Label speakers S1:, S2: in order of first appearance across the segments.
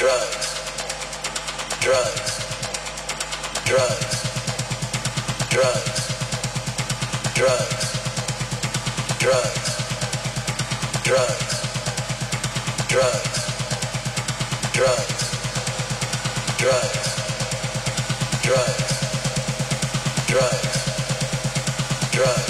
S1: drugs, drugs, drugs, drugs, drugs, drugs, drugs, drugs, drugs, drugs, drugs, drugs, drugs.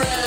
S2: around.